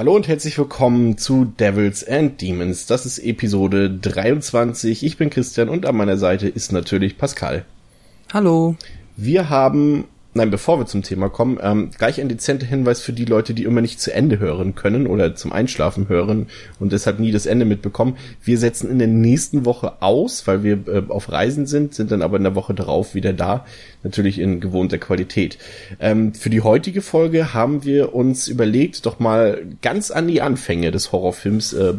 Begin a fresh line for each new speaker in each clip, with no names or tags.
Hallo und herzlich willkommen zu Devils and Demons. Das ist Episode 23. Ich bin Christian und an meiner Seite ist natürlich Pascal.
Hallo.
Wir haben, nein, bevor wir zum Thema kommen, ähm, gleich ein dezenter Hinweis für die Leute, die immer nicht zu Ende hören können oder zum Einschlafen hören und deshalb nie das Ende mitbekommen. Wir setzen in der nächsten Woche aus, weil wir äh, auf Reisen sind, sind dann aber in der Woche darauf wieder da. Natürlich in gewohnter Qualität. Ähm, für die heutige Folge haben wir uns überlegt, doch mal ganz an die Anfänge des Horrorfilms äh,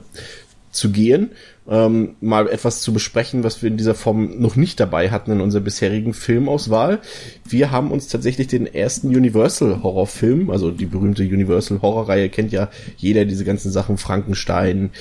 zu gehen, ähm, mal etwas zu besprechen, was wir in dieser Form noch nicht dabei hatten in unserer bisherigen Filmauswahl. Wir haben uns tatsächlich den ersten Universal Horrorfilm, also die berühmte Universal Horrorreihe kennt ja jeder diese ganzen Sachen, Frankenstein,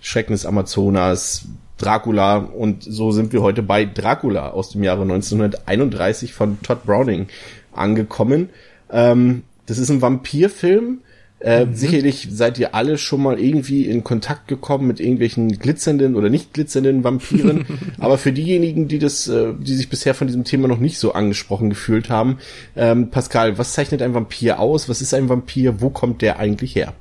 Schrecken des Amazonas, Dracula und so sind wir heute bei Dracula aus dem Jahre 1931 von Todd Browning angekommen. Ähm, das ist ein Vampirfilm, äh, mhm. Sicherlich seid ihr alle schon mal irgendwie in Kontakt gekommen mit irgendwelchen glitzernden oder nicht glitzernden Vampiren. Aber für diejenigen, die das, äh, die sich bisher von diesem Thema noch nicht so angesprochen gefühlt haben, ähm, Pascal, was zeichnet ein Vampir aus? Was ist ein Vampir? Wo kommt der eigentlich her?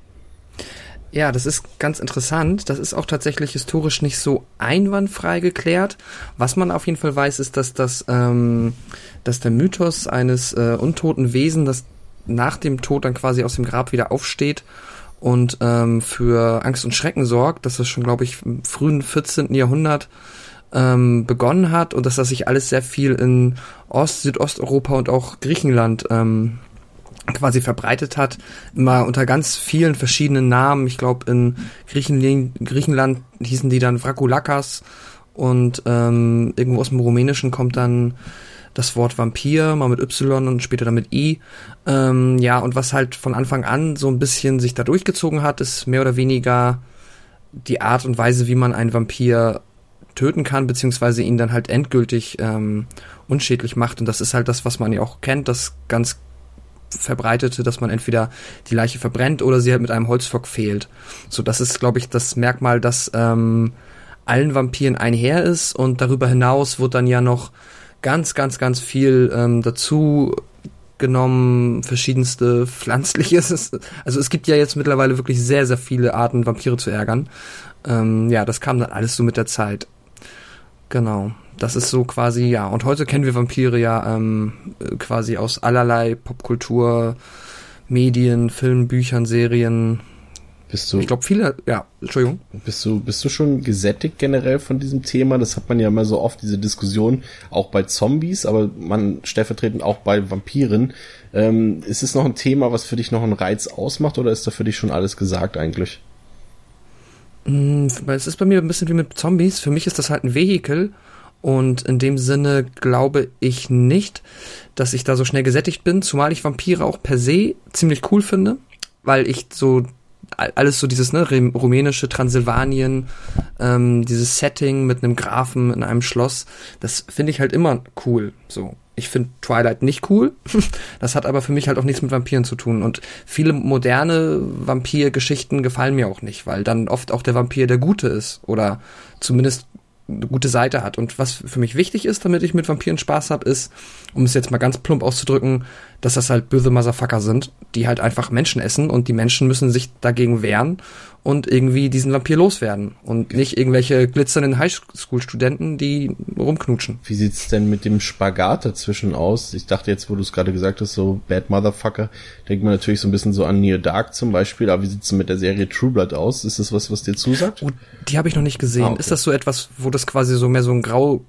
Ja, das ist ganz interessant. Das ist auch tatsächlich historisch nicht so einwandfrei geklärt. Was man auf jeden Fall weiß, ist, dass das, ähm, dass der Mythos eines äh, untoten Wesen, das nach dem Tod dann quasi aus dem Grab wieder aufsteht und ähm, für Angst und Schrecken sorgt, dass das schon, glaube ich, im frühen 14. Jahrhundert ähm, begonnen hat und dass das sich alles sehr viel in Ost-, Südosteuropa und auch Griechenland ähm, quasi verbreitet hat, immer unter ganz vielen verschiedenen Namen. Ich glaube, in Griechenland, Griechenland hießen die dann Vraculakas und ähm, irgendwo aus dem Rumänischen kommt dann das Wort Vampir, mal mit Y und später dann mit I. Ähm, ja, und was halt von Anfang an so ein bisschen sich da durchgezogen hat, ist mehr oder weniger die Art und Weise, wie man einen Vampir töten kann, beziehungsweise ihn dann halt endgültig ähm, unschädlich macht. Und das ist halt das, was man ja auch kennt, das ganz verbreitete, dass man entweder die Leiche verbrennt oder sie halt mit einem Holzpflock fehlt. So, das ist, glaube ich, das Merkmal, das ähm, allen Vampiren einher ist. Und darüber hinaus wird dann ja noch ganz, ganz, ganz viel ähm, dazu genommen, verschiedenste pflanzliches. Also es gibt ja jetzt mittlerweile wirklich sehr, sehr viele Arten, Vampire zu ärgern. Ähm, ja, das kam dann alles so mit der Zeit. Genau. Das ist so quasi, ja. Und heute kennen wir Vampire ja ähm, quasi aus allerlei Popkultur, Medien, Filmen, Büchern, Serien,
bist du,
ich glaube, viele, ja, Entschuldigung.
Bist du, bist du schon gesättigt generell von diesem Thema? Das hat man ja immer so oft, diese Diskussion, auch bei Zombies, aber man stellvertretend auch bei Vampiren. Ähm, ist es noch ein Thema, was für dich noch einen Reiz ausmacht oder ist da für dich schon alles gesagt eigentlich?
Mm, es ist bei mir ein bisschen wie mit Zombies. Für mich ist das halt ein Vehikel. Und in dem Sinne glaube ich nicht, dass ich da so schnell gesättigt bin, zumal ich Vampire auch per se ziemlich cool finde, weil ich so alles so dieses ne, rumänische Transsilvanien, ähm, dieses Setting mit einem Grafen in einem Schloss, das finde ich halt immer cool. So, ich finde Twilight nicht cool. das hat aber für mich halt auch nichts mit Vampiren zu tun. Und viele moderne Vampirgeschichten gefallen mir auch nicht, weil dann oft auch der Vampir der Gute ist oder zumindest eine gute Seite hat. Und was für mich wichtig ist, damit ich mit Vampiren Spaß habe, ist, um es jetzt mal ganz plump auszudrücken, dass das halt böse Motherfucker sind, die halt einfach Menschen essen und die Menschen müssen sich dagegen wehren. und irgendwie diesen Vampir loswerden und nicht irgendwelche glitzernden Highschool-Studenten, die rumknutschen.
Wie sieht's denn mit dem Spagat dazwischen aus? Ich dachte jetzt, wo du es gerade gesagt hast, so Bad Motherfucker, denkt man natürlich so ein bisschen so an Near Dark zum Beispiel, aber wie sieht's denn mit der Serie True Blood aus? Ist das was, was dir zusagt?
Oh, die habe ich noch nicht gesehen. Ah, okay. Ist das so etwas, wo das quasi so mehr so ein Grau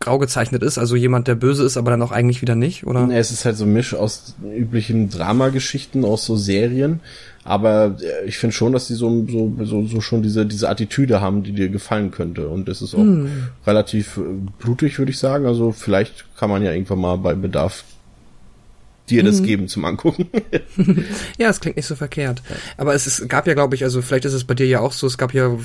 grau gezeichnet ist, also jemand, der böse ist, aber dann auch eigentlich wieder nicht, oder?
Nee, es ist halt so ein Misch aus üblichen Dramageschichten, aus so Serien, aber äh, ich finde schon, dass die so, so, so, so schon diese, diese Attitüde haben, die dir gefallen könnte. Und es ist auch hm. relativ äh, blutig, würde ich sagen. Also vielleicht kann man ja irgendwann mal bei Bedarf dir das mhm. geben zum Angucken.
ja, es klingt nicht so verkehrt. Aber es, ist, gab ja, glaube ich, also vielleicht ist es bei dir ja auch so, es gab ja,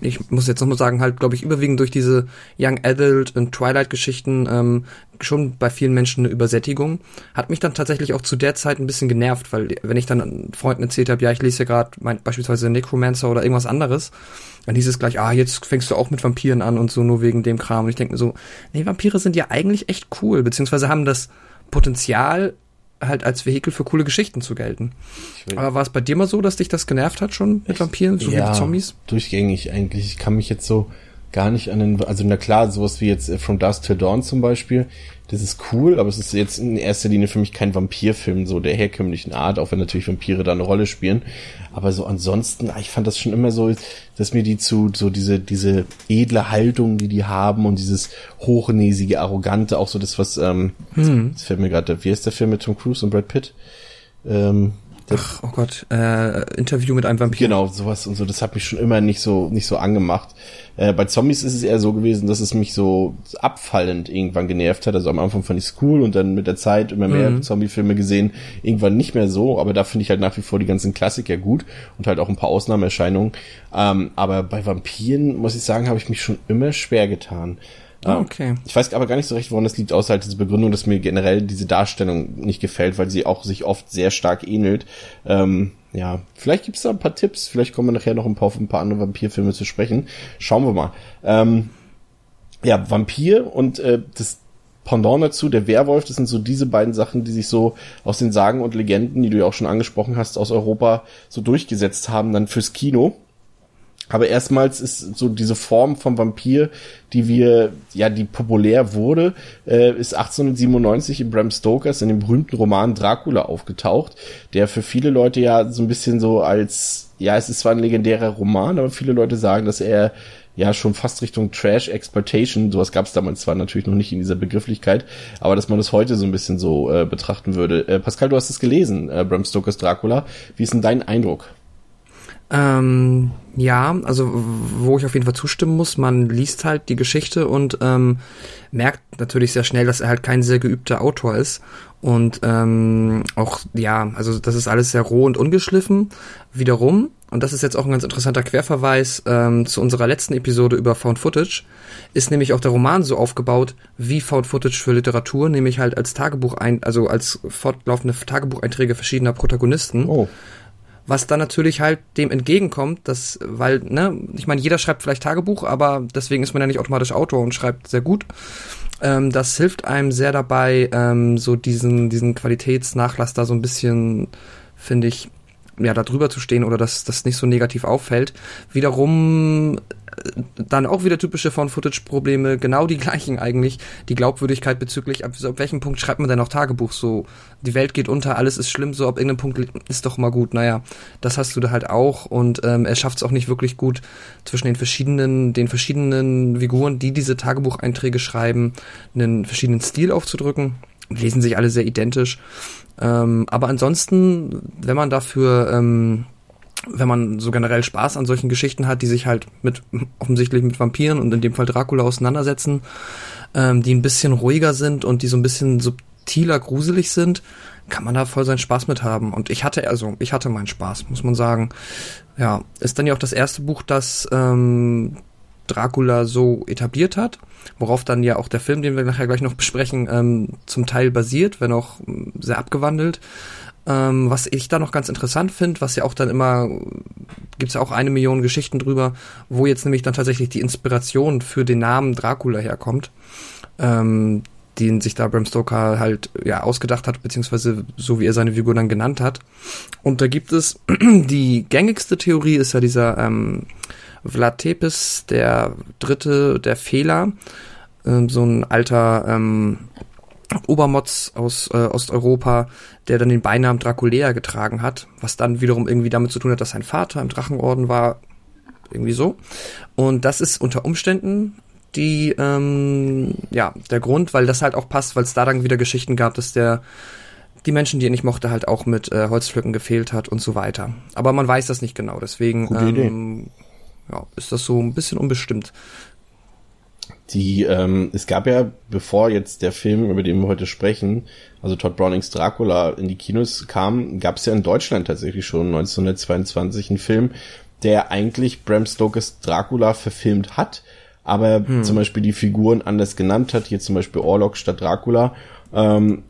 ich muss jetzt nochmal sagen, halt, glaube ich, überwiegend durch diese Young Adult und Twilight-Geschichten ähm, schon bei vielen Menschen eine Übersättigung. Hat mich dann tatsächlich auch zu der Zeit ein bisschen genervt, weil wenn ich dann Freunden erzählt habe, ja, ich lese ja gerade beispielsweise Necromancer oder irgendwas anderes, dann hieß es gleich, ah, jetzt fängst du auch mit Vampiren an und so, nur wegen dem Kram. Und ich denke mir so, nee, Vampire sind ja eigentlich echt cool, beziehungsweise haben das Potenzial, halt als Vehikel für coole Geschichten zu gelten. Aber war es bei dir mal so, dass dich das genervt hat schon mit Vampiren, so ja, wie Zombies?
Durchgängig eigentlich. Ich kann mich jetzt so gar nicht an den, also na klar, sowas wie jetzt äh, From Dusk Till Dawn zum Beispiel, das ist cool, aber es ist jetzt in erster Linie für mich kein Vampirfilm so der herkömmlichen Art, auch wenn natürlich Vampire da eine Rolle spielen. Aber so ansonsten, ah, ich fand das schon immer so, dass mir die zu, so diese, diese edle Haltung, die die haben und dieses hochnäsige, arrogante, auch so das, was, ähm, hm. das fällt mir gerade, wie ist der Film mit Tom Cruise und Brad Pitt?
Ähm, Ach, oh Gott, äh, Interview mit einem Vampir.
Genau, sowas und so, das hat mich schon immer nicht so, nicht so angemacht. Äh, bei Zombies ist es eher so gewesen, dass es mich so abfallend irgendwann genervt hat. Also am Anfang fand ich es cool und dann mit der Zeit immer mehr mhm. Zombie-Filme gesehen, irgendwann nicht mehr so, aber da finde ich halt nach wie vor die ganzen Klassiker gut und halt auch ein paar Ausnahmeerscheinungen. Ähm, aber bei Vampiren, muss ich sagen, habe ich mich schon immer schwer getan.
Ah, okay.
Ich weiß aber gar nicht so recht, woran das liegt, außer halt diese Begründung, dass mir generell diese Darstellung nicht gefällt, weil sie auch sich oft sehr stark ähnelt. Ähm, ja, vielleicht gibt's da ein paar Tipps, vielleicht kommen wir nachher noch ein paar auf ein paar andere Vampirfilme zu sprechen. Schauen wir mal. Ähm, ja, Vampir und äh, das Pendant dazu, der Werwolf, das sind so diese beiden Sachen, die sich so aus den Sagen und Legenden, die du ja auch schon angesprochen hast, aus Europa so durchgesetzt haben, dann fürs Kino. Aber erstmals ist so diese Form vom Vampir, die wir, ja, die populär wurde, äh, ist 1897 in Bram Stokers in dem berühmten Roman Dracula aufgetaucht, der für viele Leute ja so ein bisschen so als, ja, es ist zwar ein legendärer Roman, aber viele Leute sagen, dass er ja schon fast Richtung Trash Exploitation, sowas gab es damals zwar natürlich noch nicht in dieser Begrifflichkeit, aber dass man das heute so ein bisschen so äh, betrachten würde. Äh, Pascal, du hast es gelesen, äh, Bram Stokers Dracula. Wie ist denn dein Eindruck?
Ähm, ja, also wo ich auf jeden Fall zustimmen muss, man liest halt die Geschichte und ähm, merkt natürlich sehr schnell, dass er halt kein sehr geübter Autor ist. Und ähm, auch, ja, also das ist alles sehr roh und ungeschliffen. Wiederum, und das ist jetzt auch ein ganz interessanter Querverweis ähm, zu unserer letzten Episode über Found Footage, ist nämlich auch der Roman so aufgebaut wie Found Footage für Literatur, nämlich halt als Tagebuch also als fortlaufende Tagebucheinträge verschiedener Protagonisten. Oh was dann natürlich halt dem entgegenkommt, dass, weil, ne, ich meine, jeder schreibt vielleicht Tagebuch, aber deswegen ist man ja nicht automatisch Autor und schreibt sehr gut. Ähm, das hilft einem sehr dabei, ähm, so diesen, diesen Qualitätsnachlass da so ein bisschen, finde ich, ja, da drüber zu stehen oder dass das nicht so negativ auffällt. Wiederum dann auch wieder typische Found-Footage-Probleme, genau die gleichen eigentlich. Die Glaubwürdigkeit bezüglich, ab, ab welchem Punkt schreibt man denn noch Tagebuch? So, die Welt geht unter, alles ist schlimm, so ab irgendeinem Punkt ist doch mal gut. Naja, das hast du da halt auch und ähm, er schafft es auch nicht wirklich gut zwischen den verschiedenen, den verschiedenen Figuren, die diese Tagebucheinträge schreiben, einen verschiedenen Stil aufzudrücken. Lesen sich alle sehr identisch. Ähm, aber ansonsten, wenn man dafür ähm, wenn man so generell Spaß an solchen Geschichten hat, die sich halt mit offensichtlich mit Vampiren und in dem Fall Dracula auseinandersetzen, ähm, die ein bisschen ruhiger sind und die so ein bisschen subtiler gruselig sind, kann man da voll seinen Spaß mit haben. Und ich hatte also, ich hatte meinen Spaß, muss man sagen. Ja, ist dann ja auch das erste Buch, das ähm, Dracula so etabliert hat, worauf dann ja auch der Film, den wir nachher gleich noch besprechen, ähm, zum Teil basiert, wenn auch sehr abgewandelt. Ähm, was ich da noch ganz interessant finde, was ja auch dann immer, gibt's ja auch eine Million Geschichten drüber, wo jetzt nämlich dann tatsächlich die Inspiration für den Namen Dracula herkommt. Ähm, den sich da Bram Stoker halt ja ausgedacht hat, beziehungsweise so wie er seine Figur dann genannt hat. Und da gibt es die gängigste Theorie ist ja dieser ähm, Vlad Tepes, der dritte, der Fehler, ähm, so ein alter ähm, Obermotz aus äh, Osteuropa, der dann den Beinamen Draculea getragen hat, was dann wiederum irgendwie damit zu tun hat, dass sein Vater im Drachenorden war, irgendwie so. Und das ist unter Umständen die, ähm, ja, der Grund, weil das halt auch passt, weil es da dann wieder Geschichten gab, dass der die Menschen, die er nicht mochte, halt auch mit äh, Holzpflücken gefehlt hat und so weiter. Aber man weiß das nicht genau, deswegen ähm, ja, ist das so ein bisschen unbestimmt.
Die, ähm, es gab ja, bevor jetzt der Film, über den wir heute sprechen, also Todd Brownings Dracula in die Kinos kam, gab es ja in Deutschland tatsächlich schon 1922 einen Film, der eigentlich Bram Stokers Dracula verfilmt hat, aber hm. zum Beispiel die Figuren anders genannt hat, hier zum Beispiel Orlok statt Dracula. Ähm,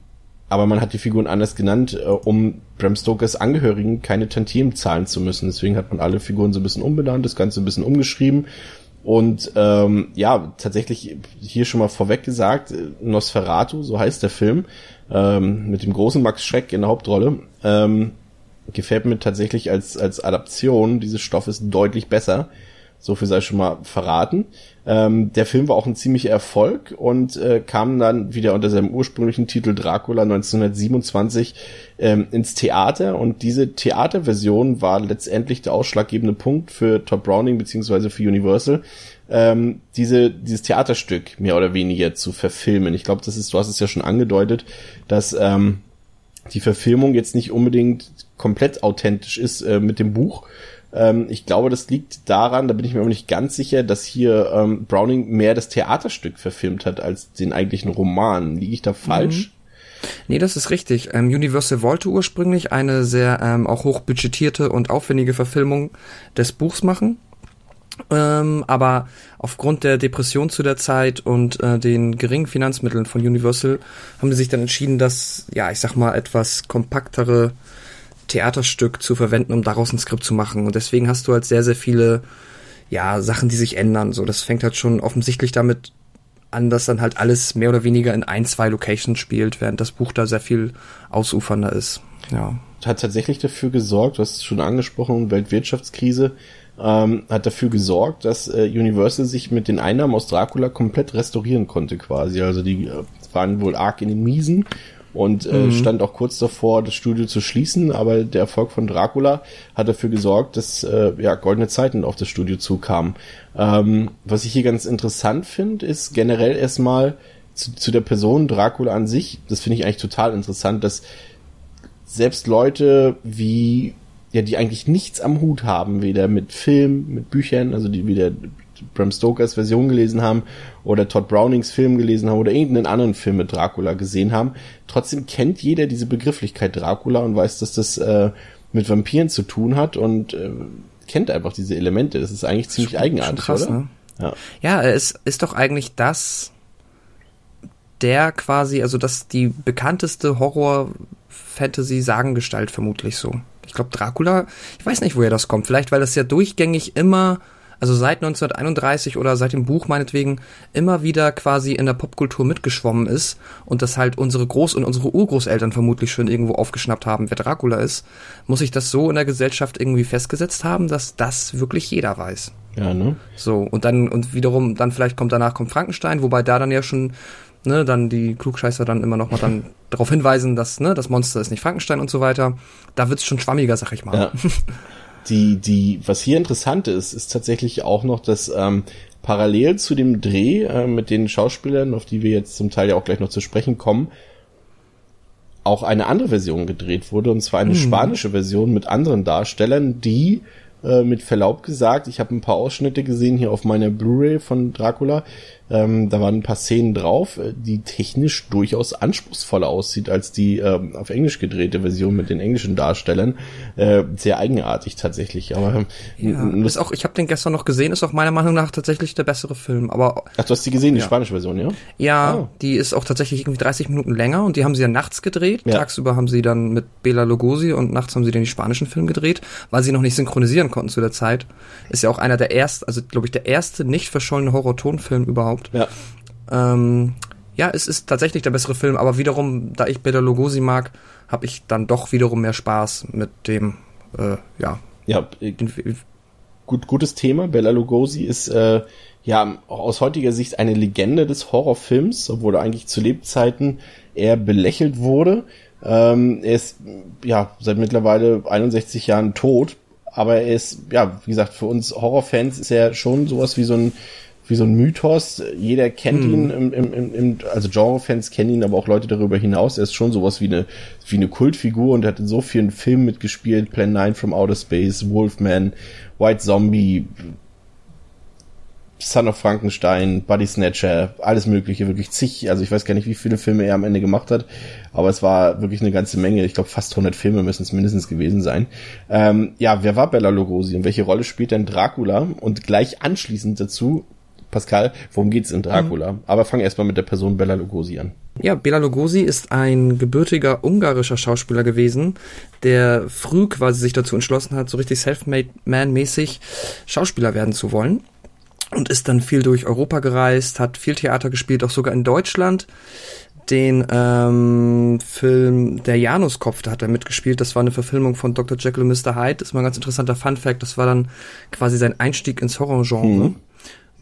aber man hat die Figuren anders genannt, äh, um Bram Stokers Angehörigen keine Tantiemen zahlen zu müssen. Deswegen hat man alle Figuren so ein bisschen umbenannt, das Ganze ein bisschen umgeschrieben. Und ähm, ja, tatsächlich hier schon mal vorweg gesagt, Nosferatu, so heißt der Film, ähm, mit dem großen Max Schreck in der Hauptrolle, ähm, gefällt mir tatsächlich als, als Adaption dieses Stoffes deutlich besser. So viel sei schon mal verraten. Ähm, der Film war auch ein ziemlicher Erfolg und äh, kam dann wieder unter seinem ursprünglichen Titel Dracula 1927 ähm, ins Theater und diese Theaterversion war letztendlich der ausschlaggebende Punkt für Todd Browning beziehungsweise für Universal, ähm, diese, dieses Theaterstück mehr oder weniger zu verfilmen. Ich glaube, das ist, du hast es ja schon angedeutet, dass ähm, die Verfilmung jetzt nicht unbedingt komplett authentisch ist äh, mit dem Buch, ähm, ich glaube, das liegt daran, da bin ich mir aber nicht ganz sicher, dass hier ähm, Browning mehr das Theaterstück verfilmt hat als den eigentlichen Roman. Liege ich da falsch?
Mhm. Nee, das ist richtig. Ähm, Universal wollte ursprünglich eine sehr ähm, auch hochbudgetierte und aufwendige Verfilmung des Buchs machen. Ähm, aber aufgrund der Depression zu der Zeit und äh, den geringen Finanzmitteln von Universal haben sie sich dann entschieden, dass, ja, ich sag mal, etwas kompaktere Theaterstück zu verwenden, um daraus ein Skript zu machen. Und deswegen hast du halt sehr, sehr viele, ja, Sachen, die sich ändern. So, das fängt halt schon offensichtlich damit an, dass dann halt alles mehr oder weniger in ein, zwei Locations spielt, während das Buch da sehr viel ausufernder ist. Ja.
Hat tatsächlich dafür gesorgt, du hast es schon angesprochen, Weltwirtschaftskrise, ähm, hat dafür gesorgt, dass äh, Universal sich mit den Einnahmen aus Dracula komplett restaurieren konnte quasi. Also die äh, waren wohl arg in den Miesen und äh, mhm. stand auch kurz davor, das Studio zu schließen, aber der Erfolg von Dracula hat dafür gesorgt, dass äh, ja goldene Zeiten auf das Studio zukamen. Ähm, was ich hier ganz interessant finde, ist generell erstmal zu, zu der Person Dracula an sich, das finde ich eigentlich total interessant, dass selbst Leute wie ja, die eigentlich nichts am Hut haben, weder mit Film, mit Büchern, also die wieder Bram Stokers Version gelesen haben oder Todd Brownings Film gelesen haben oder irgendeinen anderen Film mit Dracula gesehen haben. Trotzdem kennt jeder diese Begrifflichkeit Dracula und weiß, dass das äh, mit Vampiren zu tun hat und äh, kennt einfach diese Elemente. Das ist eigentlich ziemlich schon, eigenartig, schon krass, oder? Ne?
Ja. ja, es ist doch eigentlich das, der quasi, also das die bekannteste Horror-Fantasy-Sagengestalt vermutlich so. Ich glaube, Dracula, ich weiß nicht, woher das kommt. Vielleicht, weil das ja durchgängig immer also seit 1931 oder seit dem Buch meinetwegen immer wieder quasi in der Popkultur mitgeschwommen ist und das halt unsere Groß- und unsere Urgroßeltern vermutlich schon irgendwo aufgeschnappt haben, wer Dracula ist, muss ich das so in der Gesellschaft irgendwie festgesetzt haben, dass das wirklich jeder weiß.
Ja, ne?
So, und dann, und wiederum, dann vielleicht kommt danach kommt Frankenstein, wobei da dann ja schon, ne, dann die Klugscheißer dann immer noch mal dann darauf hinweisen, dass, ne, das Monster ist nicht Frankenstein und so weiter. Da wird's schon schwammiger, sag ich mal. Ja.
die, die, was hier interessant ist, ist tatsächlich auch noch, dass ähm, parallel zu dem Dreh äh, mit den Schauspielern, auf die wir jetzt zum Teil ja auch gleich noch zu sprechen kommen, auch eine andere Version gedreht wurde, und zwar eine hm. spanische Version mit anderen Darstellern, die äh, mit Verlaub gesagt, ich habe ein paar Ausschnitte gesehen hier auf meiner Blu-ray von Dracula, ähm, da waren ein paar Szenen drauf, äh, die technisch durchaus anspruchsvoller aussieht als die ähm, auf Englisch gedrehte Version mit den englischen Darstellern. Äh, sehr eigenartig tatsächlich. Aber
ja, ist auch, ich habe den gestern noch gesehen, ist auch meiner Meinung nach tatsächlich der bessere Film. Aber
ach, du hast die gesehen, die ja. spanische Version, ja?
Ja, ah. die ist auch tatsächlich irgendwie 30 Minuten länger und die haben sie ja nachts gedreht. Ja. Tagsüber haben sie dann mit Bela Lugosi und nachts haben sie dann die spanischen Film gedreht, weil sie noch nicht synchronisieren konnten zu der Zeit. Ist ja auch einer der ersten, also glaube ich der erste nicht verschollene Horror-Tonfilm überhaupt.
Ja.
Ähm, ja, es ist tatsächlich der bessere Film, aber wiederum, da ich Bela Lugosi mag, habe ich dann doch wiederum mehr Spaß mit dem, äh, ja.
Ja, äh, gut, gutes Thema. Bela Lugosi ist äh, ja aus heutiger Sicht eine Legende des Horrorfilms, obwohl er eigentlich zu Lebzeiten eher belächelt wurde. Ähm, er ist ja seit mittlerweile 61 Jahren tot, aber er ist, ja, wie gesagt, für uns Horrorfans ist er schon sowas wie so ein wie so ein Mythos. Jeder kennt hm. ihn, im, im, im, also Genrefans kennen ihn, aber auch Leute darüber hinaus. Er ist schon sowas wie eine, wie eine Kultfigur und hat in so vielen Filmen mitgespielt. Plan 9 from Outer Space, Wolfman, White Zombie, Son of Frankenstein, Buddy Snatcher, alles mögliche, wirklich zig, also ich weiß gar nicht, wie viele Filme er am Ende gemacht hat, aber es war wirklich eine ganze Menge, ich glaube fast 100 Filme müssen es mindestens gewesen sein. Ähm, ja, wer war Bella Lugosi und welche Rolle spielt denn Dracula? Und gleich anschließend dazu, Pascal, worum geht's in Dracula? Mhm. Aber fang erstmal mit der Person Bella Lugosi an.
Ja, Bela Lugosi ist ein gebürtiger ungarischer Schauspieler gewesen, der früh quasi sich dazu entschlossen hat, so richtig self-made man-mäßig Schauspieler werden zu wollen und ist dann viel durch Europa gereist, hat viel Theater gespielt, auch sogar in Deutschland. Den ähm, Film Der Januskopf, da hat er mitgespielt. Das war eine Verfilmung von Dr. Jekyll und Mr. Hyde. Das ist mal ein ganz interessanter Fun Fact. Das war dann quasi sein Einstieg ins Horrorgenre. Mhm.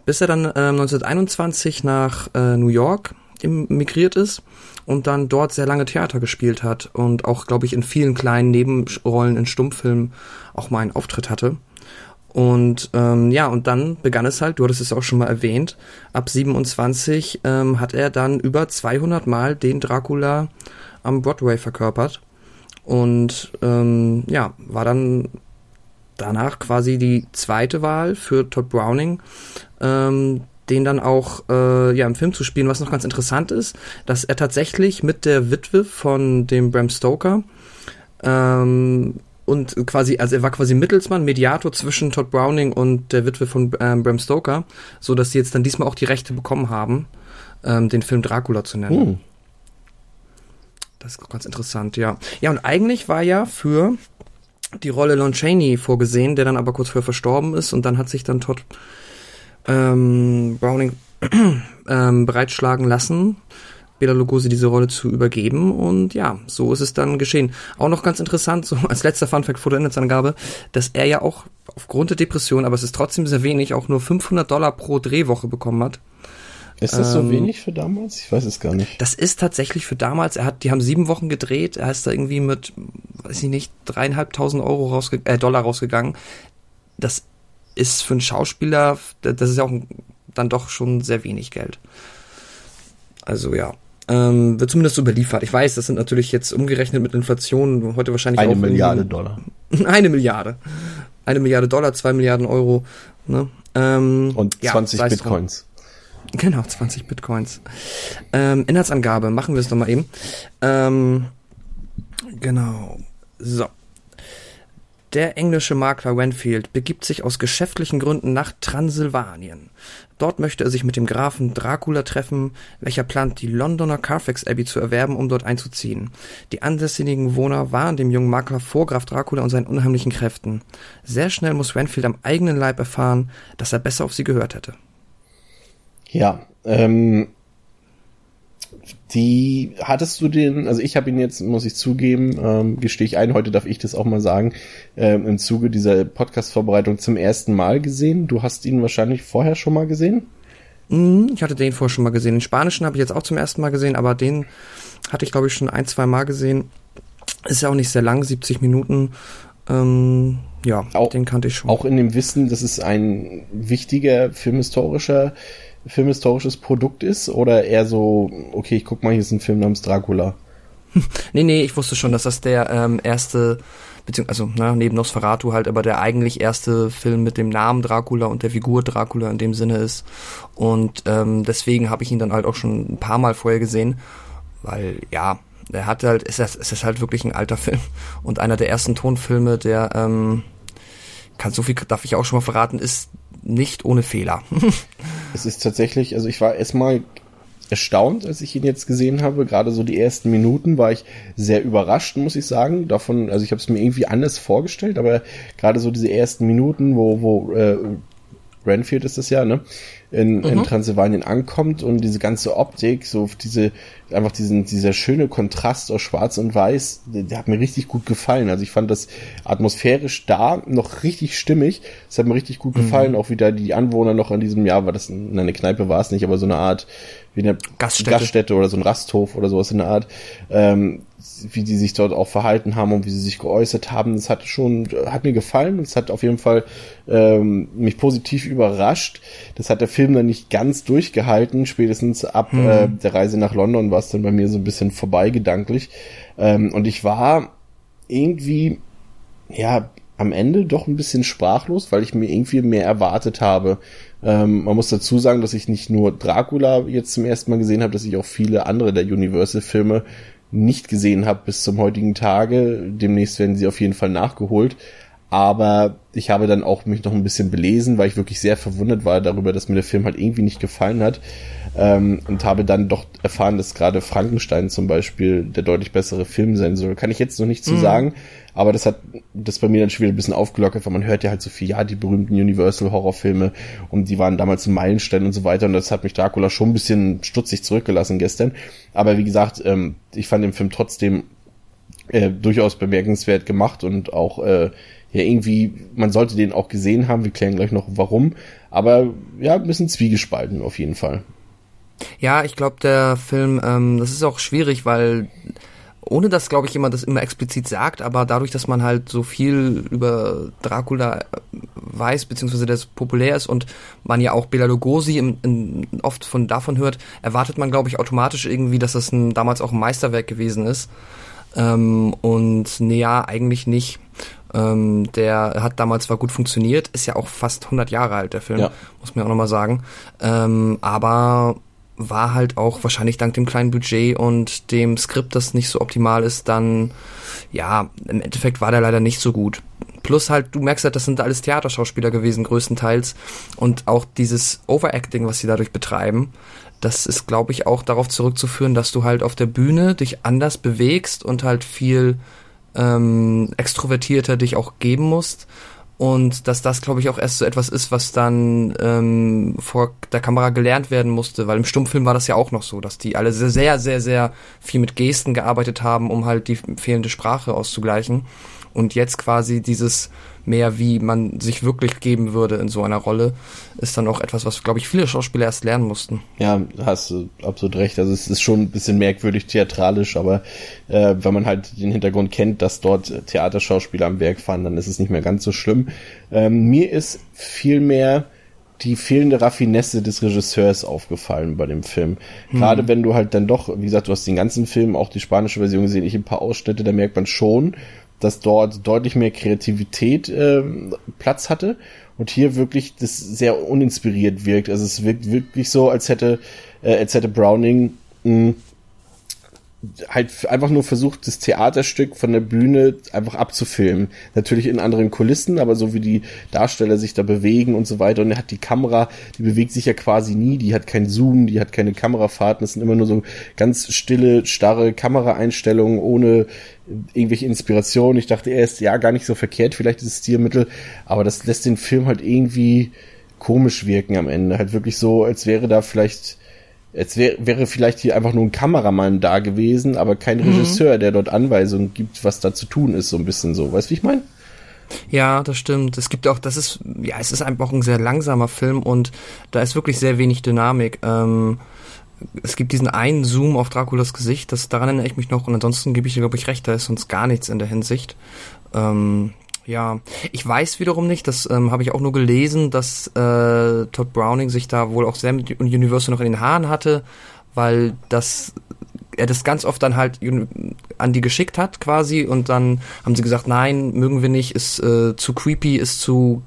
Bis er dann ähm, 1921 nach äh, New York emigriert ist und dann dort sehr lange Theater gespielt hat und auch, glaube ich, in vielen kleinen Nebenrollen in Stummfilmen auch mal einen Auftritt hatte. Und ähm, ja, und dann begann es halt, du hattest es auch schon mal erwähnt, ab 27 ähm, hat er dann über 200 Mal den Dracula am Broadway verkörpert. Und ähm, ja, war dann danach quasi die zweite Wahl für Todd Browning, ähm, den dann auch äh, ja im Film zu spielen. Was noch ganz interessant ist, dass er tatsächlich mit der Witwe von dem Bram Stoker ähm, und quasi, also er war quasi Mittelsmann, Mediator zwischen Todd Browning und der Witwe von ähm, Bram Stoker, so dass sie jetzt dann diesmal auch die Rechte bekommen haben, ähm, den Film Dracula zu nennen. Hm. Das ist ganz interessant, ja. Ja, und eigentlich war ja für die Rolle Lon Chaney vorgesehen, der dann aber kurz vorher verstorben ist und dann hat sich dann Todd ähm, Browning ähm, bereitschlagen lassen, Bela Lugosi diese Rolle zu übergeben und ja, so ist es dann geschehen. Auch noch ganz interessant, so als letzter Funfact vor der Inhaltsangabe, dass er ja auch aufgrund der Depression, aber es ist trotzdem sehr wenig, auch nur 500 Dollar pro Drehwoche bekommen hat.
Ist das ähm, so wenig für damals? Ich weiß es gar nicht.
Das ist tatsächlich für damals. Er hat, die haben sieben Wochen gedreht. Er ist da irgendwie mit, weiß ich nicht, dreieinhalbtausend Euro rausge äh, Dollar rausgegangen. Das ist für einen Schauspieler, das ist ja auch dann doch schon sehr wenig Geld. Also ja. Ähm, wird zumindest überliefert. Ich weiß, das sind natürlich jetzt umgerechnet mit Inflation heute wahrscheinlich
eine Milliarde Dollar.
Eine Milliarde. Eine Milliarde Dollar, zwei Milliarden Euro. Ne?
Ähm, Und 20 ja, Bitcoins.
Drum. Genau, 20 Bitcoins. Ähm, Inhaltsangabe, machen wir es doch mal eben. Ähm, genau. So. Der englische Makler Wenfield begibt sich aus geschäftlichen Gründen nach Transsilvanien. Dort möchte er sich mit dem Grafen Dracula treffen, welcher plant, die Londoner Carfax Abbey zu erwerben, um dort einzuziehen. Die ansässigen Wohner waren dem jungen Makler vor Graf Dracula und seinen unheimlichen Kräften. Sehr schnell muss Wenfield am eigenen Leib erfahren, dass er besser auf sie gehört hätte.
Ja, ähm, die hattest du den, also ich habe ihn jetzt, muss ich zugeben, ähm, gestehe ich ein, heute darf ich das auch mal sagen, ähm, im Zuge dieser Podcast-Vorbereitung zum ersten Mal gesehen. Du hast ihn wahrscheinlich vorher schon mal gesehen?
Mhm, ich hatte den vorher schon mal gesehen. Den spanischen habe ich jetzt auch zum ersten Mal gesehen, aber den hatte ich, glaube ich, schon ein, zwei Mal gesehen. Ist ja auch nicht sehr lang, 70 Minuten. Ähm, ja,
auch,
den kannte ich schon.
Auch in dem Wissen, dass es ein wichtiger filmhistorischer filmhistorisches Produkt ist oder eher so, okay, ich guck mal, hier ist ein Film namens Dracula.
nee, nee, ich wusste schon, dass das der ähm, erste, beziehungsweise, also, na, neben Nosferatu halt, aber der eigentlich erste Film mit dem Namen Dracula und der Figur Dracula in dem Sinne ist. Und ähm, deswegen habe ich ihn dann halt auch schon ein paar Mal vorher gesehen, weil, ja, er hat halt, es ist, es ist halt wirklich ein alter Film und einer der ersten Tonfilme, der, ähm, kann so viel darf ich auch schon mal verraten, ist nicht ohne Fehler.
es ist tatsächlich, also ich war erstmal erstaunt, als ich ihn jetzt gesehen habe. Gerade so die ersten Minuten war ich sehr überrascht, muss ich sagen. Davon, also ich habe es mir irgendwie anders vorgestellt, aber gerade so diese ersten Minuten, wo, wo äh, Renfield ist das ja, ne? in, mhm. in Transsilvanien ankommt und diese ganze Optik, so diese, einfach diesen, dieser schöne Kontrast aus Schwarz und Weiß, der, der, hat mir richtig gut gefallen. Also ich fand das atmosphärisch da noch richtig stimmig. Es hat mir richtig gut gefallen, mhm. auch wieder die Anwohner noch an diesem Jahr, war das eine Kneipe war es nicht, aber so eine Art wie eine Gaststätte. Gaststätte oder so ein Rasthof oder sowas in der Art. Ähm, wie die sich dort auch verhalten haben und wie sie sich geäußert haben. Das hat schon, hat mir gefallen. Es hat auf jeden Fall ähm, mich positiv überrascht. Das hat der Film dann nicht ganz durchgehalten. Spätestens ab hm. äh, der Reise nach London war es dann bei mir so ein bisschen vorbei gedanklich. Ähm, und ich war irgendwie, ja, am Ende doch ein bisschen sprachlos, weil ich mir irgendwie mehr erwartet habe. Ähm, man muss dazu sagen, dass ich nicht nur Dracula jetzt zum ersten Mal gesehen habe, dass ich auch viele andere der Universal-Filme nicht gesehen habe bis zum heutigen Tage. Demnächst werden sie auf jeden Fall nachgeholt. Aber ich habe dann auch mich noch ein bisschen belesen, weil ich wirklich sehr verwundert war darüber, dass mir der Film halt irgendwie nicht gefallen hat. Ähm, und habe dann doch erfahren, dass gerade Frankenstein zum Beispiel der deutlich bessere Film sein soll. Kann ich jetzt noch nicht zu mhm. sagen. Aber das hat das bei mir dann schon wieder ein bisschen aufgelockert, weil man hört ja halt so viel, ja, die berühmten Universal Horrorfilme und die waren damals ein Meilenstein und so weiter und das hat mich Dracula schon ein bisschen stutzig zurückgelassen gestern. Aber wie gesagt, ähm, ich fand den Film trotzdem äh, durchaus bemerkenswert gemacht und auch äh, ja irgendwie, man sollte den auch gesehen haben, wir klären gleich noch warum, aber ja, ein bisschen zwiegespalten auf jeden Fall.
Ja, ich glaube, der Film, ähm, das ist auch schwierig, weil ohne dass, glaube ich, jemand das immer explizit sagt, aber dadurch, dass man halt so viel über Dracula äh, weiß, beziehungsweise das populär ist und man ja auch Bela Lugosi im, in, oft von davon hört, erwartet man, glaube ich, automatisch irgendwie, dass das ein, damals auch ein Meisterwerk gewesen ist. Ähm, und nee, eigentlich nicht. Ähm, der hat damals zwar gut funktioniert, ist ja auch fast 100 Jahre alt, der Film, ja. muss man auch nochmal sagen. Ähm, aber war halt auch wahrscheinlich dank dem kleinen Budget und dem Skript, das nicht so optimal ist, dann, ja, im Endeffekt war der leider nicht so gut. Plus halt, du merkst halt, das sind alles Theaterschauspieler gewesen, größtenteils. Und auch dieses Overacting, was sie dadurch betreiben, das ist, glaube ich, auch darauf zurückzuführen, dass du halt auf der Bühne dich anders bewegst und halt viel ähm, extrovertierter dich auch geben musst und dass das, glaube ich, auch erst so etwas ist, was dann ähm, vor der Kamera gelernt werden musste, weil im Stummfilm war das ja auch noch so, dass die alle sehr, sehr, sehr, sehr viel mit Gesten gearbeitet haben, um halt die fehlende Sprache auszugleichen. Und jetzt quasi dieses mehr, wie man sich wirklich geben würde in so einer Rolle, ist dann auch etwas, was, glaube ich, viele Schauspieler erst lernen mussten.
Ja, hast du absolut recht. Also es ist schon ein bisschen merkwürdig theatralisch, aber äh, wenn man halt den Hintergrund kennt, dass dort Theaterschauspieler am Werk fahren, dann ist es nicht mehr ganz so schlimm. Ähm, mir ist vielmehr die fehlende Raffinesse des Regisseurs aufgefallen bei dem Film. Hm. Gerade wenn du halt dann doch, wie gesagt, du hast den ganzen Film, auch die spanische Version gesehen, ich ein paar Ausschnitte, da merkt man schon, dass dort deutlich mehr Kreativität äh, Platz hatte und hier wirklich das sehr uninspiriert wirkt. Also es wirkt wirklich so, als hätte, äh, als hätte Browning mh, halt einfach nur versucht, das Theaterstück von der Bühne einfach abzufilmen. Natürlich in anderen Kulissen, aber so wie die Darsteller sich da bewegen und so weiter. Und er hat die Kamera, die bewegt sich ja quasi nie, die hat kein Zoom, die hat keine Kamerafahrten, das sind immer nur so ganz stille, starre Kameraeinstellungen ohne irgendwelche Inspirationen. Ich dachte erst, ja, gar nicht so verkehrt, vielleicht ist es Stilmittel, aber das lässt den Film halt irgendwie komisch wirken am Ende. Halt wirklich so, als wäre da vielleicht es wär, wäre vielleicht hier einfach nur ein Kameramann da gewesen, aber kein mhm. Regisseur, der dort Anweisungen gibt, was da zu tun ist, so ein bisschen so. Weißt du, wie ich meine?
Ja, das stimmt. Es gibt auch, das ist, ja, es ist einfach ein sehr langsamer Film und da ist wirklich sehr wenig Dynamik. Ähm, es gibt diesen einen Zoom auf Draculas Gesicht, das daran erinnere ich mich noch und ansonsten gebe ich dir, glaube ich, recht, da ist sonst gar nichts in der Hinsicht. Ähm, ja, ich weiß wiederum nicht, das ähm, habe ich auch nur gelesen, dass äh, Todd Browning sich da wohl auch sehr mit Universal noch in den Haaren hatte, weil das er das ganz oft dann halt an die geschickt hat quasi und dann haben sie gesagt, nein, mögen wir nicht, ist äh, zu creepy, ist zu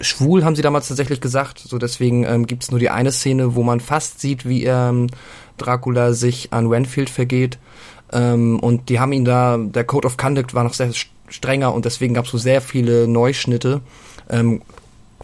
schwul, haben sie damals tatsächlich gesagt. So deswegen ähm, gibt es nur die eine Szene, wo man fast sieht, wie ähm, Dracula sich an Renfield vergeht. Ähm, und die haben ihn da, der Code of Conduct war noch sehr strenger und deswegen gab es so sehr viele Neuschnitte. Ähm,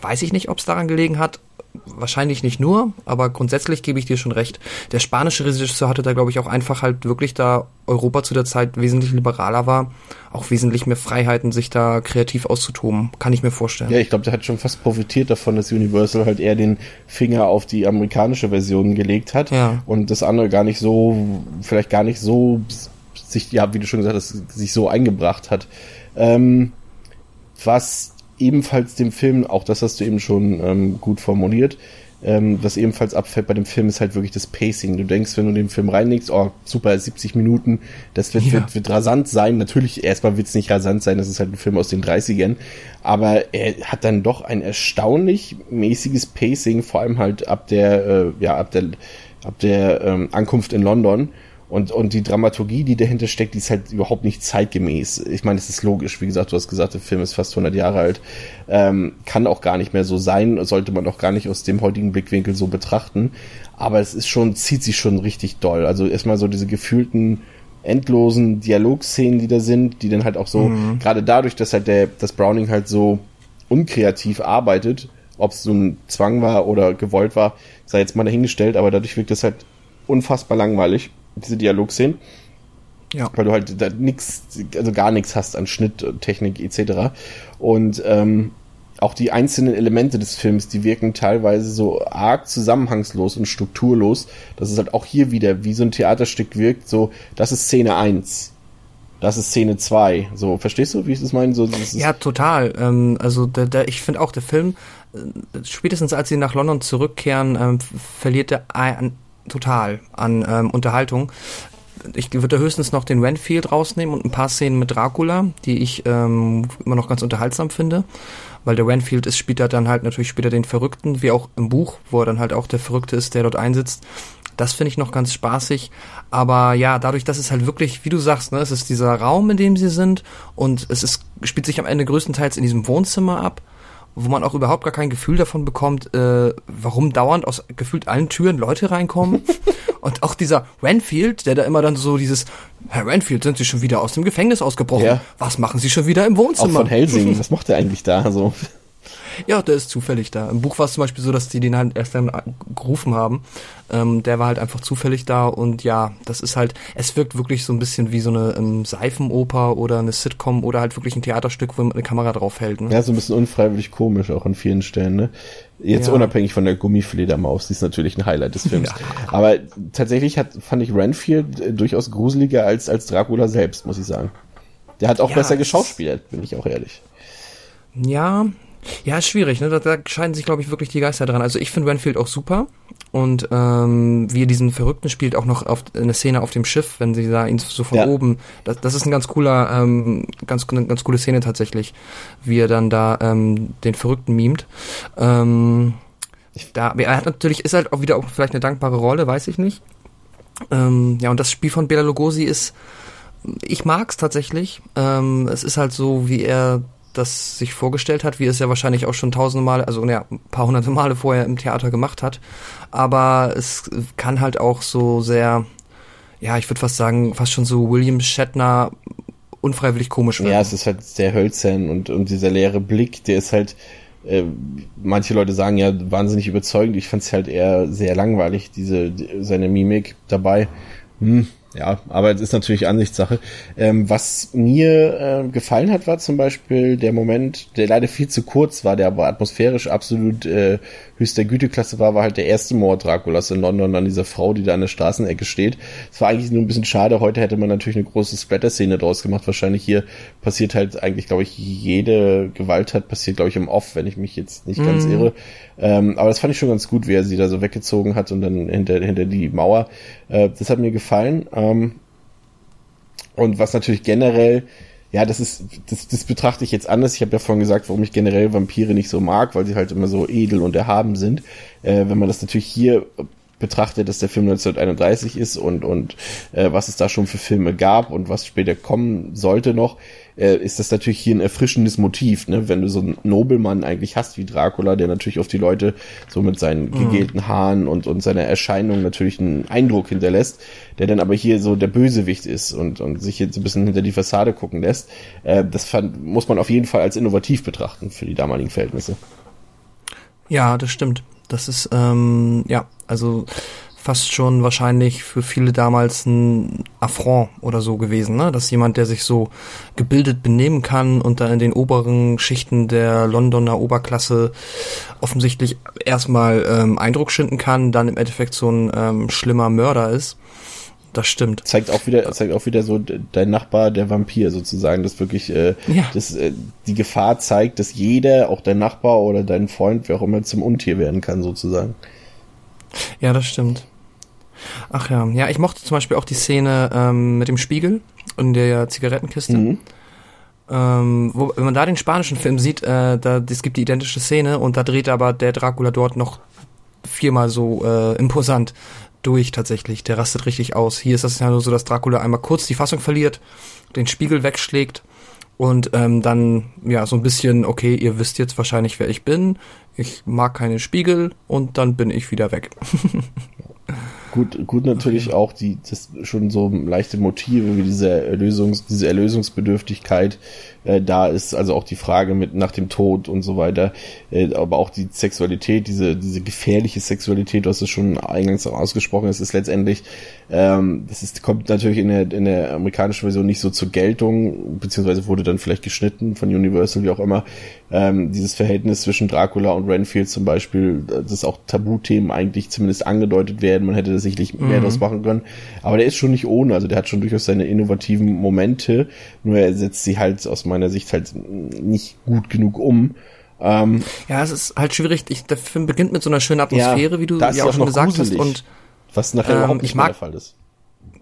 weiß ich nicht, ob es daran gelegen hat. Wahrscheinlich nicht nur, aber grundsätzlich gebe ich dir schon recht. Der spanische Regisseur hatte da, glaube ich, auch einfach halt wirklich da Europa zu der Zeit wesentlich liberaler war, auch wesentlich mehr Freiheiten, sich da kreativ auszutoben. Kann ich mir vorstellen.
Ja, ich glaube, der hat schon fast profitiert davon, dass Universal halt eher den Finger auf die amerikanische Version gelegt hat
Ja.
und das andere gar nicht so, vielleicht gar nicht so sich, ja, wie du schon gesagt hast, sich so eingebracht hat. Ähm, was ebenfalls dem Film, auch das hast du eben schon ähm, gut formuliert, ähm, was ebenfalls abfällt bei dem Film ist halt wirklich das Pacing. Du denkst, wenn du den Film reinlegst, oh super, 70 Minuten, das wird,
Ja.
wird, wird rasant sein. Natürlich, erstmal wird es nicht rasant sein, das ist halt ein Film aus den 30ern, aber er hat dann doch ein erstaunlich mäßiges Pacing, vor allem halt ab der, äh, ja, ab der, ab der ähm, Ankunft in London. Und, und die Dramaturgie, die dahinter steckt, die ist halt überhaupt nicht zeitgemäß. Ich meine, es ist logisch. Wie gesagt, du hast gesagt, der Film ist fast 100 Jahre alt. Ähm, kann auch gar nicht mehr so sein. Sollte man auch gar nicht aus dem heutigen Blickwinkel so betrachten. Aber es ist schon, zieht sich schon richtig doll. Also erstmal so diese gefühlten, endlosen Dialogszenen, die da sind, die dann halt auch so, gerade dadurch, dass halt der, das Browning halt so unkreativ arbeitet, ob es so ein Zwang war oder gewollt war, sei jetzt mal dahingestellt, aber dadurch wirkt es halt unfassbar langweilig, diese Dialogszenen,
Ja.
weil du halt da nix, also gar nichts hast an Schnitt, Technik etc. Und ähm, auch die einzelnen Elemente des Films, die wirken teilweise so arg zusammenhangslos und strukturlos, dass es halt auch hier wieder wie so ein Theaterstück wirkt, so, das ist Szene 1, das ist Szene 2, so, verstehst du, wie ich das meine? So, das
Ja, total. Ähm, also der, der, ich finde auch, der Film, äh, spätestens als sie nach London zurückkehren, ähm, verliert er ein, total an ähm, Unterhaltung. Ich würde höchstens noch den Renfield rausnehmen und ein paar Szenen mit Dracula, die ich ähm, immer noch ganz unterhaltsam finde. Weil der Renfield ist, spielt er dann halt natürlich später den Verrückten, wie auch im Buch, wo er dann halt auch der Verrückte ist, der dort einsitzt. Das finde ich noch ganz spaßig. Aber ja, dadurch, dass es halt wirklich, wie du sagst, ne, es ist dieser Raum, in dem sie sind und es ist, spielt sich am Ende größtenteils in diesem Wohnzimmer ab, wo man auch überhaupt gar kein Gefühl davon bekommt, äh, warum dauernd aus gefühlt allen Türen Leute reinkommen. und auch dieser Renfield, der da immer dann so dieses, Herr Renfield, sind Sie schon wieder aus dem Gefängnis ausgebrochen?
Ja.
Was machen Sie schon wieder im
auch
Wohnzimmer?
von Helsing, was macht er eigentlich da? So.
Ja, der ist zufällig da. Im Buch war es zum Beispiel so, dass die den halt erst dann gerufen haben. Ähm, der war halt einfach zufällig da und ja, das ist halt, es wirkt wirklich so ein bisschen wie so eine ähm, Seifenoper oder eine Sitcom oder halt wirklich ein Theaterstück, wo man eine Kamera drauf hält. Ne?
Ja, so ein bisschen unfreiwillig komisch auch an vielen Stellen, ne? Jetzt
Ja.
unabhängig von der Gummifledermaus, die ist natürlich ein Highlight des Films. Aber tatsächlich hat, fand ich Renfield äh, durchaus gruseliger als, als Dracula selbst, muss ich sagen. Der hat auch
Ja,
besser
es-
geschauspielert, bin ich auch ehrlich.
Ja, ja, ist schwierig, ne? Da, da scheiden sich, glaube ich, wirklich die Geister dran. Also ich finde Renfield auch super. Und ähm, wie er diesen Verrückten spielt, auch noch auf eine Szene auf dem Schiff, wenn sie da ihn so von
Ja.
oben. Das, das ist ein ganz cooler, ähm, ganz, eine ganz coole Szene tatsächlich, wie er dann da ähm, den Verrückten mimt. Ähm, da, er hat natürlich, ist halt auch wieder auch vielleicht eine dankbare Rolle, weiß ich nicht. Ähm, ja, und das Spiel von Bela Lugosi ist, ich mag's tatsächlich. Ähm, es ist halt so, wie er das sich vorgestellt hat, wie es ja wahrscheinlich auch schon tausende Male, also ja, ein paar hunderte Male vorher im Theater gemacht hat. Aber es kann halt auch so sehr, ja, ich würde fast sagen, fast schon so William Shatner unfreiwillig komisch werden.
Ja, es ist halt sehr hölzern und, und dieser leere Blick, der ist halt, äh, manche Leute sagen ja wahnsinnig überzeugend. Ich fand es halt eher sehr langweilig, diese, die, seine Mimik dabei. Hm, ja, aber es ist natürlich Ansichtssache. Ähm, was mir äh, gefallen hat, war zum Beispiel der Moment, der leider viel zu kurz war, der aber atmosphärisch absolut äh, höchster Güteklasse war, war halt der erste Mord Draculas in London an dieser Frau, die da an der Straßenecke steht. Es war eigentlich nur ein bisschen schade. Heute hätte man natürlich eine große Splatter-Szene draus gemacht. Wahrscheinlich hier passiert halt eigentlich, glaube ich, jede Gewalttat passiert, glaube ich, im Off, wenn ich mich jetzt nicht ganz irre. Ähm, aber das fand ich schon ganz gut, wie er sie da so weggezogen hat und dann hinter, hinter die Mauer. Äh, das hat mir gefallen. Ähm, und was natürlich generell, ja, das ist, das, das betrachte ich jetzt anders. Ich habe ja vorhin gesagt, warum ich generell Vampire nicht so mag, weil sie halt immer so edel und erhaben sind. Äh, wenn man das natürlich hier betrachtet, dass der Film 1931 ist und, und äh, was es da schon für Filme gab und was später kommen sollte noch, äh, ist das natürlich hier ein erfrischendes Motiv, ne? Wenn du so einen Nobelmann eigentlich hast wie Dracula, der natürlich auf die Leute so mit seinen gegelten Haaren und, und seiner Erscheinung natürlich einen Eindruck hinterlässt, der dann aber hier so der Bösewicht ist und, und sich jetzt ein bisschen hinter die Fassade gucken lässt. Äh, das fand, muss man auf jeden Fall als innovativ betrachten für die damaligen Verhältnisse.
Ja, das stimmt. Das ist, ähm, ja, also fast schon wahrscheinlich für viele damals ein Affront oder so gewesen, ne? Dass jemand, der sich so gebildet benehmen kann und da in den oberen Schichten der Londoner Oberklasse offensichtlich erstmal ähm, Eindruck schinden kann, dann im Endeffekt so ein ähm, schlimmer Mörder ist. Das stimmt.
Zeigt auch wieder, zeigt auch wieder so dein Nachbar, der Vampir sozusagen, dass wirklich äh,
Ja.
das, äh, die Gefahr zeigt, dass jeder, auch dein Nachbar oder dein Freund, wer auch immer, zum Untier werden kann sozusagen.
Ja, das stimmt. Ach ja, ja, ich mochte zum Beispiel auch die Szene ähm, mit dem Spiegel in der Zigarettenkiste.
Mhm.
Ähm, wo, wenn man da den spanischen Film sieht, äh, da es gibt die identische Szene und da dreht aber der Dracula dort noch viermal so äh, imposant durch tatsächlich. Der rastet richtig aus. Hier ist das ja nur so, dass Dracula einmal kurz die Fassung verliert, den Spiegel wegschlägt und ähm, dann ja so ein bisschen, okay, ihr wisst jetzt wahrscheinlich, wer ich bin. Ich mag keine Spiegel und dann bin ich wieder weg.
Gut, gut natürlich auch die, das schon so leichte Motive wie diese Erlösungs, diese Erlösungsbedürftigkeit äh, da ist, also auch die Frage mit nach dem Tod und so weiter, äh, aber auch die Sexualität, diese, diese gefährliche Sexualität, du hast es schon eingangs auch ausgesprochen, es ist letztendlich, ähm, das ist, kommt natürlich in der, in der amerikanischen Version nicht so zur Geltung, beziehungsweise wurde dann vielleicht geschnitten von Universal, wie auch immer, ähm, dieses Verhältnis zwischen Dracula und Renfield zum Beispiel, dass auch Tabuthemen eigentlich zumindest angedeutet werden, man hätte da sicherlich mehr
Mhm.
draus machen können, aber der ist schon nicht ohne, also der hat schon durchaus seine innovativen Momente, nur er setzt sie halt aus meiner Sicht halt nicht gut genug um. Ähm,
Ja, es ist halt schwierig. Ich, der Film beginnt mit so einer schönen Atmosphäre, wie du ja
sie
auch schon gesagt
gruselig,
hast. Und
was nachher
ähm,
überhaupt
ich
nicht mehr
mag-
der Fall ist.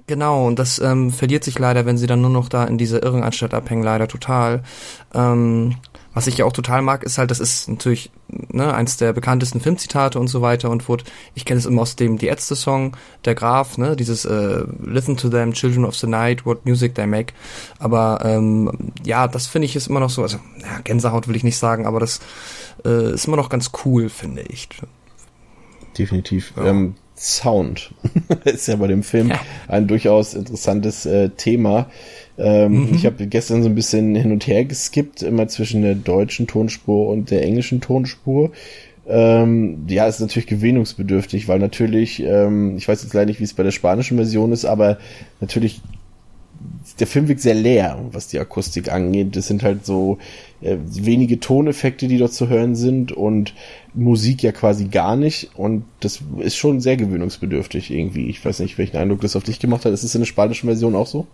Genau, und das ähm, verliert sich leider, wenn sie dann nur noch da in dieser Irrenanstalt abhängen, leider total. Ähm, was ich ja auch total mag, ist halt, das ist natürlich ne, eins der bekanntesten Filmzitate und so weiter und wurde, ich kenne es immer aus dem Die Ärzte-Song, der Graf, ne, dieses äh, Listen to them, Children of the Night, what music they make. Aber ähm, ja, das finde ich ist immer noch so, also ja, Gänsehaut will ich nicht sagen, aber das äh, ist immer noch ganz cool, finde ich.
Definitiv.
Ja.
Ähm, Sound ist ja bei dem Film ein durchaus interessantes äh, Thema. Ähm,
Mhm.
Ich habe gestern so ein bisschen hin und her geskippt, immer zwischen der deutschen Tonspur und der englischen Tonspur. Ähm, ja, ist natürlich gewinnungsbedürftig, weil natürlich, ähm, ich weiß jetzt leider nicht, wie es bei der spanischen Version ist, aber natürlich der Film wirkt sehr leer, was die Akustik angeht. Das sind halt so äh, wenige Toneffekte, die dort zu hören sind und Musik ja quasi gar nicht. Und das ist schon sehr gewöhnungsbedürftig irgendwie. Ich weiß nicht, welchen Eindruck das auf dich gemacht hat. Ist es in der spanischen Version auch so?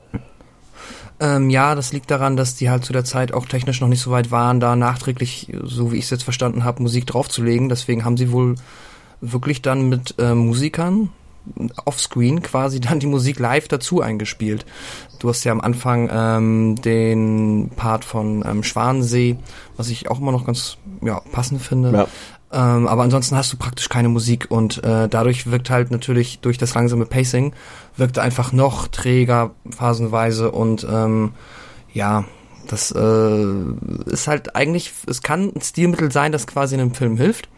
Ähm, ja, das liegt daran, dass die halt zu der Zeit auch technisch noch nicht so weit waren, da nachträglich, so wie ich es jetzt verstanden habe, Musik draufzulegen. Deswegen haben sie wohl wirklich dann mit äh, Musikern offscreen quasi dann die Musik live dazu eingespielt. Du hast ja am Anfang ähm, den Part von ähm, Schwanensee, was ich auch immer noch ganz ja, passend finde.
Ja.
Ähm, aber ansonsten hast du praktisch keine Musik und äh, dadurch wirkt halt natürlich durch das langsame Pacing wirkt einfach noch träger phasenweise und ähm, ja, das äh, ist halt eigentlich, es kann ein Stilmittel sein, das quasi einem Film hilft,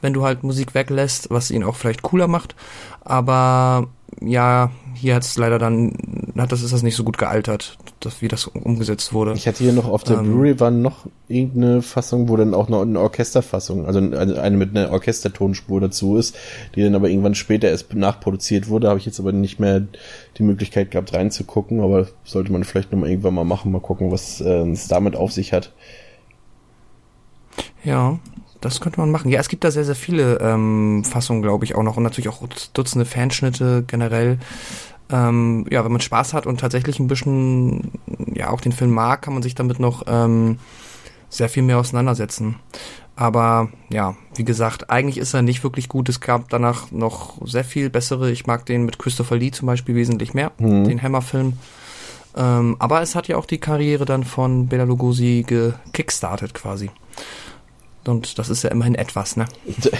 wenn du halt Musik weglässt, was ihn auch vielleicht cooler macht, aber ja, hier hat es leider dann, hat das ist das nicht so gut gealtert, dass, wie das umgesetzt wurde.
Ich hatte hier noch auf der
Ähm.
Blu-ray war noch irgendeine Fassung, wo dann auch noch eine Orchesterfassung, also eine eine mit einer Orchestertonspur dazu ist, die dann aber irgendwann später erst nachproduziert wurde. Habe ich jetzt aber nicht mehr die Möglichkeit gehabt reinzugucken, aber sollte man vielleicht noch mal irgendwann mal machen, mal gucken, was äh, es damit auf sich hat.
Ja, das könnte man machen. Ja, es gibt da sehr, sehr viele ähm, Fassungen, glaube ich, auch noch und natürlich auch Dutzende Fanschnitte generell. Ähm, ja, wenn man Spaß hat und tatsächlich ein bisschen, ja, auch den Film mag, kann man sich damit noch ähm, sehr viel mehr auseinandersetzen. Aber ja, wie gesagt, eigentlich ist er nicht wirklich gut. Es gab danach noch sehr viel bessere. Ich mag den mit Christopher Lee zum Beispiel wesentlich mehr, den Hammer-Film. Ähm, aber es hat ja auch die Karriere dann von Bela Lugosi gekickstartet quasi. Und das ist ja immerhin etwas, ne?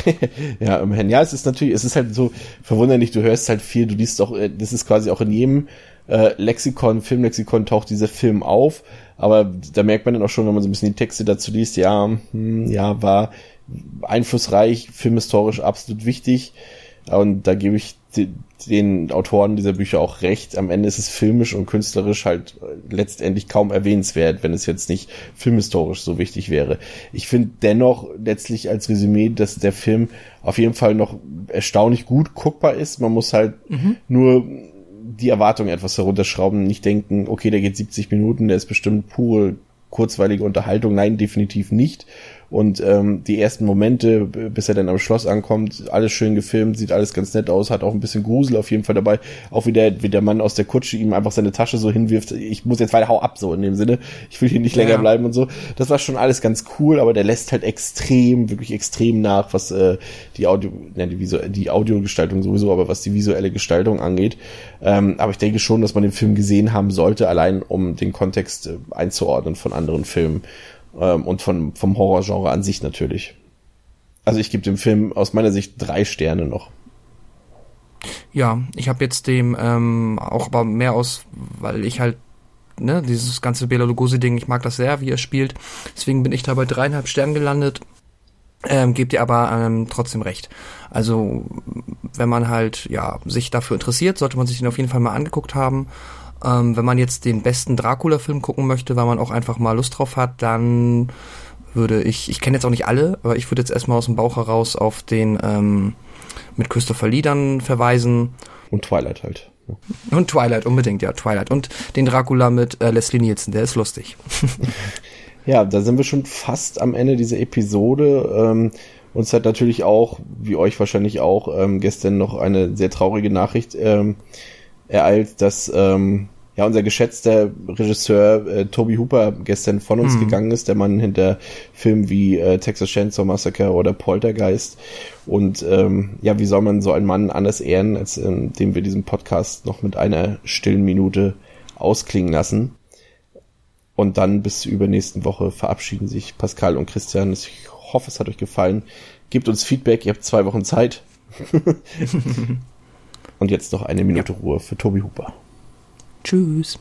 ja, immerhin. Ja, es ist natürlich, es ist halt so verwunderlich, du hörst halt viel, du liest auch, äh, das ist quasi auch in jedem äh, Lexikon, Filmlexikon taucht dieser Film auf, aber da merkt man dann auch schon, wenn man so ein bisschen die Texte dazu liest, ja, hm, ja, war einflussreich, filmhistorisch absolut wichtig und da gebe ich den Autoren dieser Bücher auch recht. Am Ende ist es filmisch und künstlerisch halt letztendlich kaum erwähnenswert, wenn es jetzt nicht filmhistorisch so wichtig wäre. Ich finde dennoch letztlich als Resümee, dass der Film auf jeden Fall noch erstaunlich gut guckbar ist. Man muss halt mhm. nur die Erwartungen etwas herunterschrauben, nicht denken, okay, der geht 70 Minuten, der ist bestimmt pure kurzweilige Unterhaltung. Nein, definitiv nicht. Und ähm, die ersten Momente, bis er dann am Schloss ankommt, alles schön gefilmt, sieht alles ganz nett aus, hat auch ein bisschen Grusel auf jeden Fall dabei. Auch wie der, wie der Mann aus der Kutsche ihm einfach seine Tasche so hinwirft, ich muss jetzt weiter, hau ab, so in dem Sinne. Ich will hier nicht länger ja. bleiben und so. Das war schon alles ganz cool, aber der lässt halt extrem, wirklich extrem nach, was äh, die Audio, ne, die, Visu die Audiogestaltung sowieso, aber was die visuelle Gestaltung angeht. Ähm, aber ich denke schon, dass man den Film gesehen haben sollte, allein um den Kontext äh, einzuordnen von anderen Filmen ähm, und von, vom Horrorgenre an sich natürlich. Also ich gebe dem Film aus meiner Sicht drei Sterne noch.
Ja, ich habe jetzt dem ähm, auch aber mehr aus, weil ich halt ne, dieses ganze Bela Lugosi-Ding, ich mag das sehr, wie er spielt. Deswegen bin ich da bei dreieinhalb Sternen gelandet. Ähm, gebt ihr aber ähm, trotzdem recht. Also wenn man halt ja sich dafür interessiert, sollte man sich den auf jeden Fall mal angeguckt haben. Ähm, wenn man jetzt den besten Dracula-Film gucken möchte, weil man auch einfach mal Lust drauf hat, dann würde ich, ich kenne jetzt auch nicht alle, aber ich würde jetzt erstmal aus dem Bauch heraus auf den ähm, mit Christopher Lee dann verweisen.
Und Twilight halt.
Und Twilight, unbedingt, ja, Twilight. Und den Dracula mit äh, Leslie Nielsen, der ist lustig.
ja, da sind wir schon fast am Ende dieser Episode. Ähm, uns hat natürlich auch, wie euch wahrscheinlich auch, ähm, gestern noch eine sehr traurige Nachricht ähm, ereilt, dass ähm, ja unser geschätzter Regisseur äh, Toby Hooper gestern von uns mhm. gegangen ist, der Mann hinter Filmen wie äh, Texas Chainsaw Massacre oder Poltergeist. Und ähm, ja, wie soll man so einen Mann anders ehren, als indem wir diesen Podcast noch mit einer stillen Minute ausklingen lassen. Und dann bis zur übernächsten Woche verabschieden sich Pascal und Christian. Ich hoffe, es hat euch gefallen. Gebt uns Feedback, ihr habt zwei Wochen Zeit. Und jetzt noch eine Minute ja. Ruhe für Tobi Huber.
Tschüss.